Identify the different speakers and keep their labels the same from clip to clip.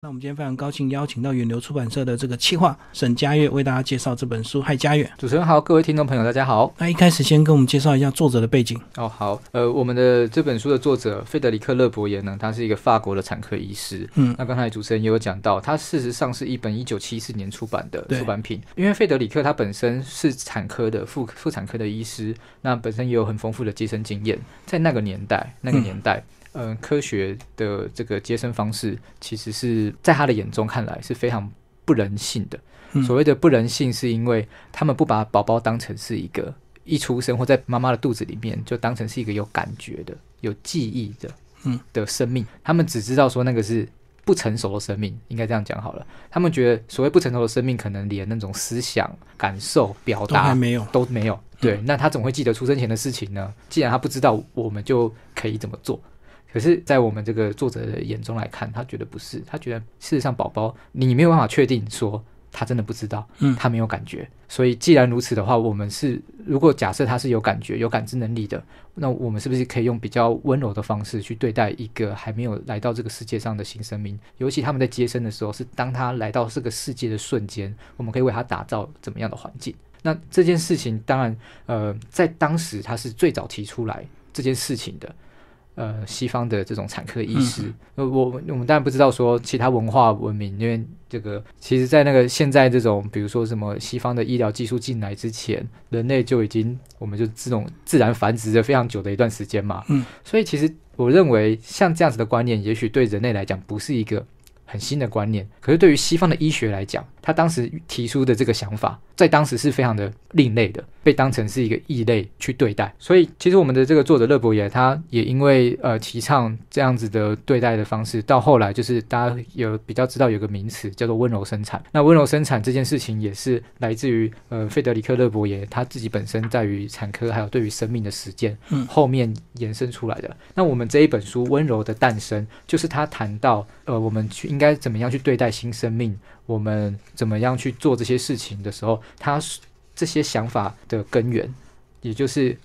Speaker 1: 那我们今天非常高兴邀请到远流出版社的这个企划沈佳悦为大家介绍这本书。嗨，佳悦，
Speaker 2: 主持人好，各位听众朋友，大家好。
Speaker 1: 那一开始先跟我们介绍一下作者的背景
Speaker 2: 哦。好，呃，我们的这本书的作者费德里克·勒伯耶呢，他是一个法国的产科医师。嗯，那刚才主持人也有讲到，他事实上是一本一九七四年出版的出版品。因为费德里克他本身是产科的妇妇产科的医师，那本身也有很丰富的接生经验，在那个年代，那个年代。嗯，科学的这个接生方式，其实是在他的眼中看来是非常不人性的。所谓的不人性，是因为他们不把宝宝当成是一个一出生或在妈妈的肚子里面就当成是一个有感觉的、有记忆的，嗯的生命。他们只知道说那个是不成熟的生命，应该这样讲好了。他们觉得所谓不成熟的生命，可能连那种思想、感受、表达
Speaker 1: 都没有，
Speaker 2: 都没有。对，那他怎么会记得出生前的事情呢？既然他不知道，我们就可以怎么做？可是，在我们这个作者的眼中来看，他觉得不是，他觉得事实上，宝宝你没有办法确定说他真的不知道，嗯，他没有感觉。所以，既然如此的话，我们是如果假设他是有感觉、有感知能力的，那我们是不是可以用比较温柔的方式去对待一个还没有来到这个世界上的新生命？尤其他们在接生的时候，是当他来到这个世界的瞬间，我们可以为他打造怎么样的环境？那这件事情，当然，呃，在当时他是最早提出来这件事情的。呃，西方的这种产科医师，呃，我我们当然不知道说其他文化文明，因为这个其实，在那个现在这种，比如说什么西方的医疗技术进来之前，人类就已经我们就这种自然繁殖了非常久的一段时间嘛，嗯，所以其实我认为像这样子的观念，也许对人类来讲不是一个很新的观念，可是对于西方的医学来讲，他当时提出的这个想法，在当时是非常的另类的。被当成是一个异类去对待，所以其实我们的这个作者勒伯爷，他也因为呃提倡这样子的对待的方式，到后来就是大家有比较知道有个名词叫做温柔生产。那温柔生产这件事情也是来自于呃费德里克勒伯爷他自己本身在于产科还有对于生命的实践，嗯，后面延伸出来的。那我们这一本书《温柔的诞生》，就是他谈到呃我们去应该怎么样去对待新生命，我们怎么样去做这些事情的时候，他。这些想法的根源，也就是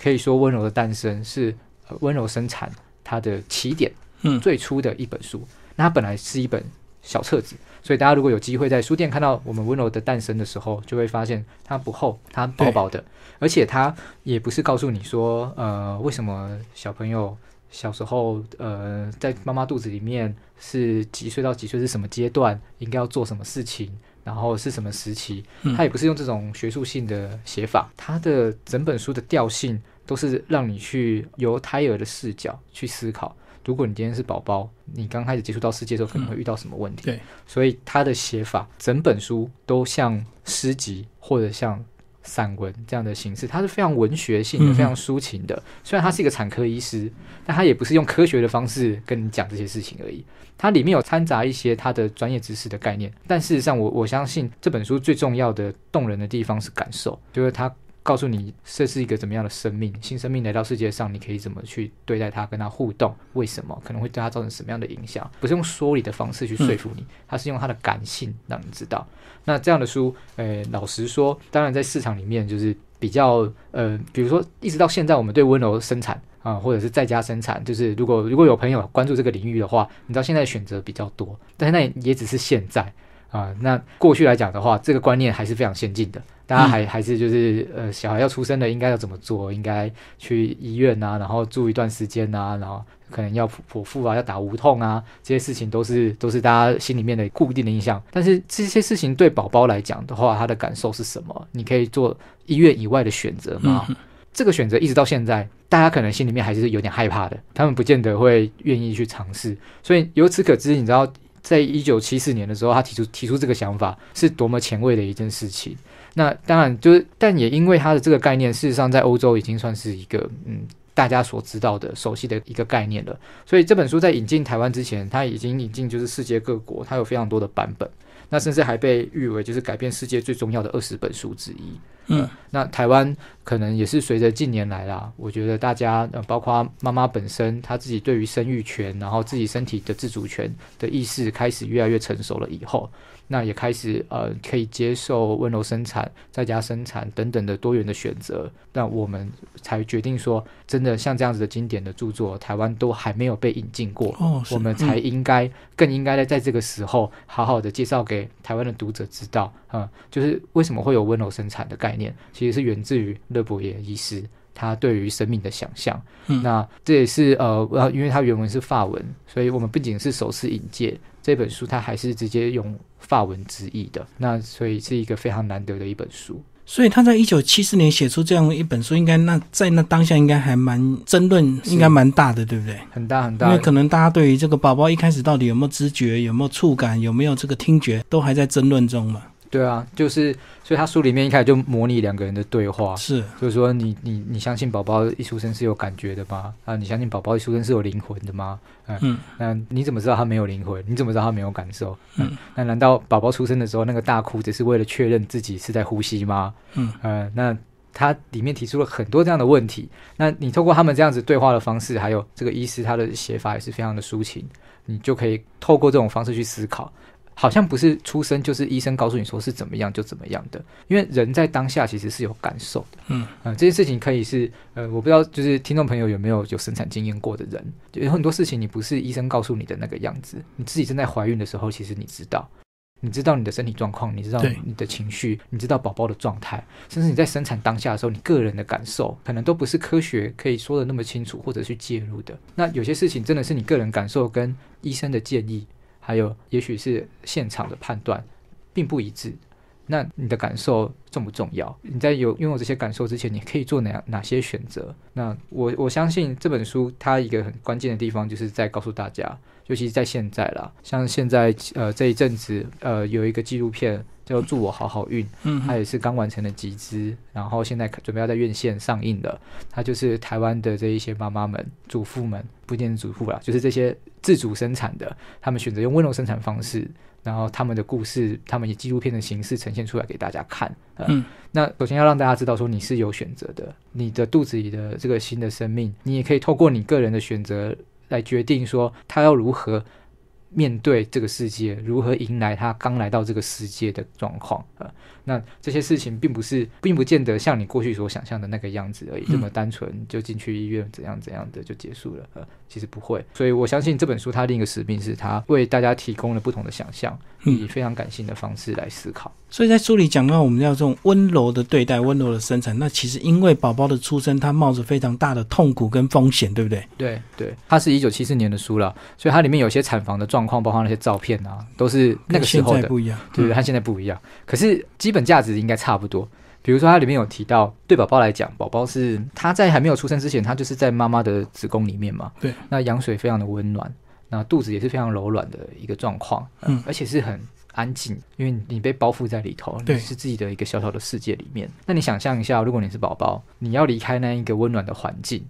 Speaker 2: 可以说温柔的诞生是温柔生产它的起点，嗯，最初的一本书。那它本来是一本小册子，所以大家如果有机会在书店看到我们温柔的诞生的时候，就会发现它不厚，它薄薄的，而且它也不是告诉你说，呃，为什么小朋友小时候，呃，在妈妈肚子里面是几岁到几岁是什么阶段，应该要做什么事情。然后是什么时期？他也不是用这种学术性的写法，他的整本书的调性都是让你去由胎儿的视角去思考。如果你今天是宝宝，你刚开始接触到世界的时候，可能会遇到什么问题？
Speaker 1: 对，
Speaker 2: 所以他的写法，整本书都像诗集或者像散文这样的形式，它是非常文学性的，非常抒情的。虽然他是一个产科医师，但他也不是用科学的方式跟你讲这些事情而已。它里面有掺杂一些他的专业知识的概念，但事实上，我我相信这本书最重要的动人的地方是感受，就是他告诉你这是一个怎么样的生命，新生命来到世界上，你可以怎么去对待它，跟它互动，为什么可能会对它造成什么样的影响？不是用说理的方式去说服你，他是用他的感性让你知道。那这样的书，呃，老实说，当然在市场里面就是比较，呃，比如说一直到现在，我们对温柔生产。啊，或者是在家生产，就是如果如果有朋友关注这个领域的话，你知道现在选择比较多，但是那也只是现在啊。那过去来讲的话，这个观念还是非常先进的，大家还还是就是呃，小孩要出生了，应该要怎么做？应该去医院啊，然后住一段时间啊，然后可能要剖腹啊，要打无痛啊，这些事情都是都是大家心里面的固定的印象。但是这些事情对宝宝来讲的话，他的感受是什么？你可以做医院以外的选择吗？这个选择一直到现在，大家可能心里面还是有点害怕的，他们不见得会愿意去尝试。所以由此可知，你知道，在一九七四年的时候，他提出提出这个想法是多么前卫的一件事情。那当然就是，但也因为他的这个概念，事实上在欧洲已经算是一个嗯大家所知道的、熟悉的一个概念了。所以这本书在引进台湾之前，它已经引进就是世界各国，它有非常多的版本，那甚至还被誉为就是改变世界最重要的二十本书之一。
Speaker 1: 嗯，
Speaker 2: 那台湾可能也是随着近年来啦，我觉得大家呃，包括妈妈本身，她自己对于生育权，然后自己身体的自主权的意识开始越来越成熟了以后。那也开始呃，可以接受温柔生产、在家生产等等的多元的选择。那我们才决定说，真的像这样子的经典的著作，台湾都还没有被引进过，
Speaker 1: 哦，
Speaker 2: 我们才应该更应该在在这个时候，好好的介绍给台湾的读者知道嗯，就是为什么会有温柔生产的概念，其实是源自于勒伯耶医师他对于生命的想象。那这也是呃，因为他原文是法文，所以我们不仅是首次引介这本书，他还是直接用。法文直译的那，所以是一个非常难得的一本书。
Speaker 1: 所以他在一九七四年写出这样一本书，应该那在那当下应该还蛮争论，应该蛮大的，对不对？
Speaker 2: 很大很大，
Speaker 1: 因为可能大家对于这个宝宝一开始到底有没有知觉、有没有触感、有没有这个听觉，都还在争论中嘛。
Speaker 2: 对啊，就是，所以他书里面一开始就模拟两个人的对话，
Speaker 1: 是，
Speaker 2: 就是说你你你相信宝宝一出生是有感觉的吗？啊，你相信宝宝一出生是有灵魂的吗？嗯，那你怎么知道他没有灵魂？你怎么知道他没有感受？嗯，那难道宝宝出生的时候那个大哭只是为了确认自己是在呼吸吗？嗯，呃，那他里面提出了很多这样的问题，那你透过他们这样子对话的方式，还有这个医师他的写法也是非常的抒情，你就可以透过这种方式去思考。好像不是出生就是医生告诉你说是怎么样就怎么样的，因为人在当下其实是有感受的。嗯，呃，这件事情可以是，呃，我不知道就是听众朋友有没有有生产经验过的人，有很多事情你不是医生告诉你的那个样子，你自己正在怀孕的时候，其实你知道，你知道你的身体状况，你知道你的情绪，你知道宝宝的状态，甚至你在生产当下的时候，你个人的感受可能都不是科学可以说的那么清楚或者去介入的。那有些事情真的是你个人感受跟医生的建议。还有，也许是现场的判断并不一致，那你的感受重不重要？你在有拥有这些感受之前，你可以做哪哪些选择？那我我相信这本书它一个很关键的地方，就是在告诉大家，尤其是在现在啦，像现在呃这一阵子呃有一个纪录片。叫祝我好好运，嗯，它也是刚完成的集资，然后现在准备要在院线上映的。它就是台湾的这一些妈妈们、主妇们，不一定是主妇啦，就是这些自主生产的，他们选择用温柔生产方式，然后他们的故事，他们以纪录片的形式呈现出来给大家看。嗯，那首先要让大家知道说你是有选择的，你的肚子里的这个新的生命，你也可以透过你个人的选择来决定说他要如何。面对这个世界，如何迎来他刚来到这个世界的状况啊？那这些事情并不是，并不见得像你过去所想象的那个样子而已，这么单纯就进去医院怎样怎样的就结束了。呃，其实不会。所以我相信这本书它另一个使命是它为大家提供了不同的想象，以非常感性的方式来思考。
Speaker 1: 所以在书里讲到，我们要这种温柔的对待，温柔的生产。那其实因为宝宝的出生，他冒着非常大的痛苦跟风险，对不对？
Speaker 2: 对对，它是一九七四年的书了，所以它里面有些产房的状况，包括那些照片啊，都是那个时候的
Speaker 1: 不一样，
Speaker 2: 对对？它现在不一样，可是基本价值应该差不多。比如说，它里面有提到，对宝宝来讲，宝宝是他在还没有出生之前，他就是在妈妈的子宫里面嘛，
Speaker 1: 对，
Speaker 2: 那羊水非常的温暖，那肚子也是非常柔软的一个状况，嗯，而且是很。安静，因为你被包覆在里头，你是自己的一个小小的世界里面。那你想象一下，如果你是宝宝，你要离开那一个温暖的环境，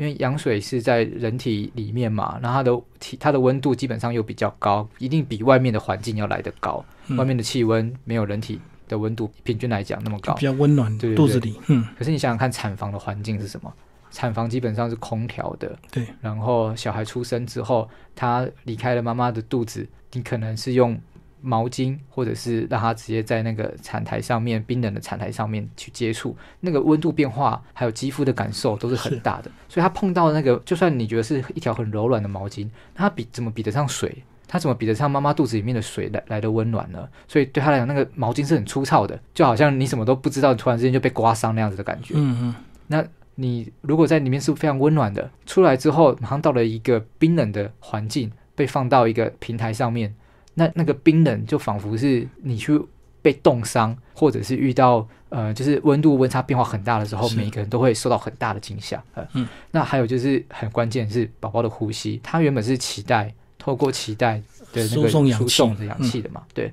Speaker 2: 因为羊水是在人体里面嘛，然后它的体它的温度基本上又比较高，一定比外面的环境要来得高。外面的气温没有人体的温度平均来讲那么高，
Speaker 1: 比较温暖。对肚子里，嗯。
Speaker 2: 可是你想想看，产房的环境是什么？产房基本上是空调的，
Speaker 1: 对。
Speaker 2: 然后小孩出生之后，他离开了妈妈的肚子，你可能是用。毛巾，或者是让他直接在那个产台上面冰冷的产台上面去接触，那个温度变化还有肌肤的感受都是很大的。所以他碰到那个，就算你觉得是一条很柔软的毛巾，它比怎么比得上水？他怎么比得上妈妈肚子里面的水来来的温暖呢？所以对他来讲，那个毛巾是很粗糙的，就好像你什么都不知道，突然之间就被刮伤那样子的感觉。嗯嗯。那你如果在里面是非常温暖的，出来之后马上到了一个冰冷的环境，被放到一个平台上面。那那个冰冷就仿佛是你去被冻伤，或者是遇到呃，就是温度温差变化很大的时候，每一个人都会受到很大的惊吓。嗯，那还有就是很关键是宝宝的呼吸，它原本是脐带透过脐带的那个输送的氧气的嘛，对。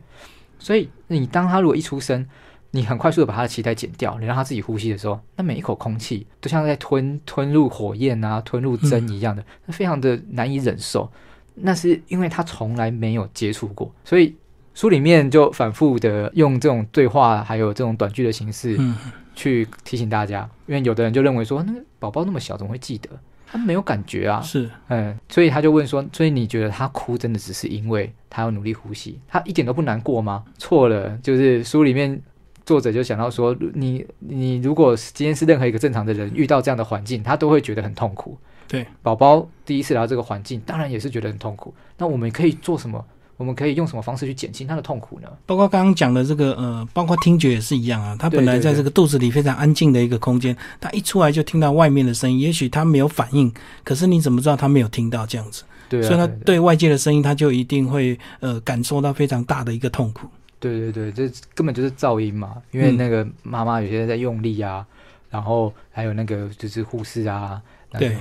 Speaker 2: 所以你当他如果一出生，你很快速的把他的脐带剪掉，你让他自己呼吸的时候，那每一口空气都像在吞吞入火焰啊，吞入针一样的，那非常的难以忍受。那是因为他从来没有接触过，所以书里面就反复的用这种对话，还有这种短句的形式
Speaker 1: 嗯，
Speaker 2: 去提醒大家，因为有的人就认为说，那个宝宝那么小，怎么会记得？他没有感觉啊，
Speaker 1: 是，
Speaker 2: 嗯，所以他就问说，所以你觉得他哭真的只是因为他要努力呼吸，他一点都不难过吗？错了，就是书里面作者就想到说，你你如果今天是任何一个正常的人遇到这样的环境，他都会觉得很痛苦。
Speaker 1: 对，
Speaker 2: 宝宝第一次来到这个环境，当然也是觉得很痛苦。那我们可以做什么？我们可以用什么方式去减轻他的痛苦呢？
Speaker 1: 包括刚刚讲的这个呃，包括听觉也是一样啊。他本来在这个肚子里非常安静的一个空间，他一出来就听到外面的声音，也许他没有反应，可是你怎么知道他没有听到这样子？
Speaker 2: 对啊，
Speaker 1: 所以他
Speaker 2: 对
Speaker 1: 对外界的声音，他就一定会呃感受到非常大的一个痛苦。
Speaker 2: 对对对，这根本就是噪音嘛，因为
Speaker 1: 嗯
Speaker 2: 那个妈妈有些在用力啊，然后还有那个就是护士啊，那个
Speaker 1: 对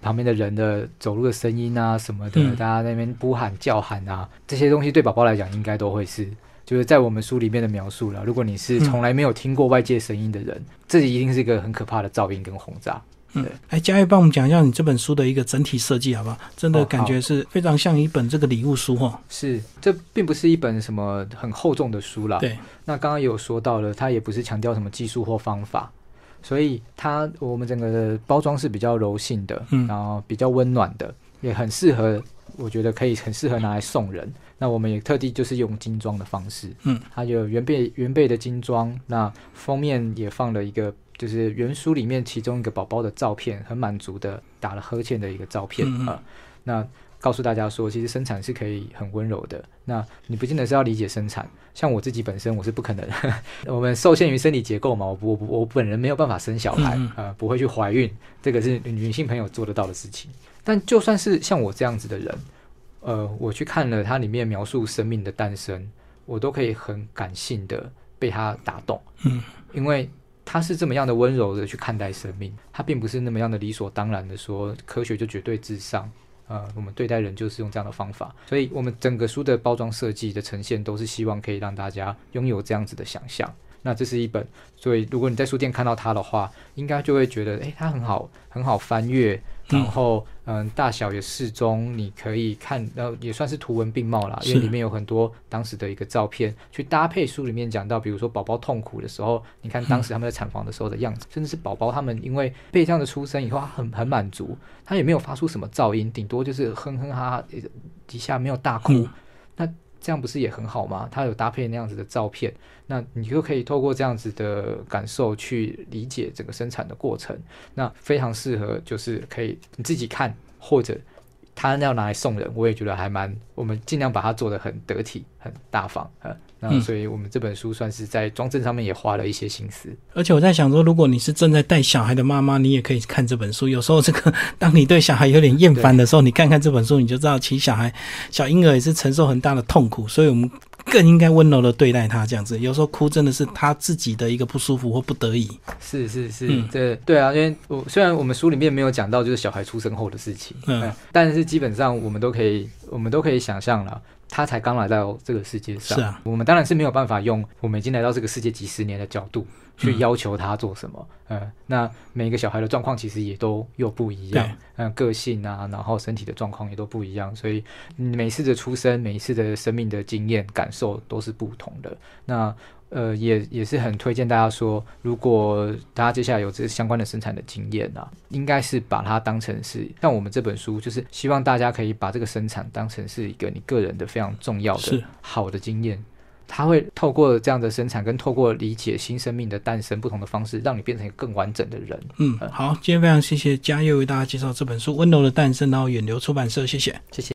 Speaker 2: 旁边的人的走路的声音啊什么的，
Speaker 1: 嗯
Speaker 2: 大家在那边呼喊叫喊啊，这些东西对宝宝来讲应该都会是。就是在我们书里面的描述了，如果你是从来没有听过外界声音的人，这一定是一个很可怕的噪音跟轰炸。
Speaker 1: 嗯，哎，嘉玉帮我们讲一下你这本书的一个整体设计好不好？真的
Speaker 2: 哦
Speaker 1: 感觉是非常像一本这个礼物书哦。
Speaker 2: 是，这并不是一本什么很厚重的书啦。
Speaker 1: 对，
Speaker 2: 那刚刚也有说到了，它也不是强调什么技术或方法，所以它我们整个的包装是比较柔性的，
Speaker 1: 嗯
Speaker 2: 然后比较温暖的，也很适合，我觉得可以很适合拿来送人。那我们也特地就是用精装的方式，
Speaker 1: 嗯，
Speaker 2: 它有原贝原贝的精装，那封面也放了一个。就是原书里面其中一个宝宝的照片，很满足的打了呵欠的一个照片啊、那告诉大家说，其实生产是可以很温柔的。那你不见得是要理解生产，像我自己本身我是不可能，我们受限于生理结构嘛，我不我不我本人没有办法生小孩，
Speaker 1: 嗯
Speaker 2: 呃，不会去怀孕，这个是女性朋友做得到的事情。但就算是像我这样子的人，呃，我去看了它里面描述生命的诞生，我都可以很感性的被它打动，
Speaker 1: 嗯，
Speaker 2: 因为。他是这么样的温柔的去看待生命，他并不是那么样的理所当然的说科学就绝对至上，呃，我们对待人就是用这样的方法，所以我们整个书的包装设计的呈现都是希望可以让大家拥有这样子的想象。那这是一本，所以如果你在书店看到它的话，应该就会觉得，诶，它很好，很好翻阅，
Speaker 1: 嗯
Speaker 2: 然后嗯，大小也适中，你可以看，呃也算是图文并茂啦，因为里面有很多当时的一个照片，去搭配书里面讲到，比如说宝宝痛苦的时候，你看当时他们在产房的时候的样子，甚至是宝宝他们因为被这样的出生以后，他很很满足，他也没有发出什么噪音，顶多就是哼哼哈哈，呃底下没有大哭，
Speaker 1: 嗯。
Speaker 2: 那这样不是也很好吗？它有搭配那样子的照片，那你就可以透过这样子的感受去理解整个生产的过程，那非常适合就是可以你自己看，或者他要拿来送人，我也觉得还蛮，我们尽量把它做的很得体、很大方，啊，那
Speaker 1: 嗯
Speaker 2: 所以我们这本书算是在装帧上面也花了一些心思。
Speaker 1: 而且我在想说，如果你是正在带小孩的妈妈，你也可以看这本书。有时候这个，当你对小孩有点厌烦的时候，你看看这本书，你就知道，其实小孩、小婴儿也是承受很大的痛苦，所以我们更应该温柔的对待他。这样子，有时候哭真的是他自己的一个不舒服或不得已。
Speaker 2: 是是是，
Speaker 1: 嗯
Speaker 2: 对对啊，因为我虽然我们书里面没有讲到就是小孩出生后的事情，
Speaker 1: 嗯
Speaker 2: 呃但是基本上我们都可以，我们都可以想象了。他才刚来到这个世界上，
Speaker 1: 是啊，
Speaker 2: 我们当然是没有办法用我们已经来到这个世界几十年的角度去
Speaker 1: 嗯
Speaker 2: 要求他做什么。呃，那每个小孩的状况其实也都又不一样
Speaker 1: 对，
Speaker 2: 嗯、个性啊，然后身体的状况也都不一样，所以嗯每次的出生，每一次的生命的经验感受都是不同的。那呃，也也是很推荐大家说，如果大家接下来有这相关的生产的经验啊，应该是把它当成是像我们这本书，就是希望大家可以把这个生产当成是一个你个人的非常重要的好的经验。它会透过这样的生产，跟透过理解新生命的诞生不同的方式，让你变成一个更完整的人。
Speaker 1: 嗯，好，今天非常谢谢嘉佑为大家介绍这本书《温柔的诞生》，然后远流出版社，谢谢。
Speaker 2: 谢谢。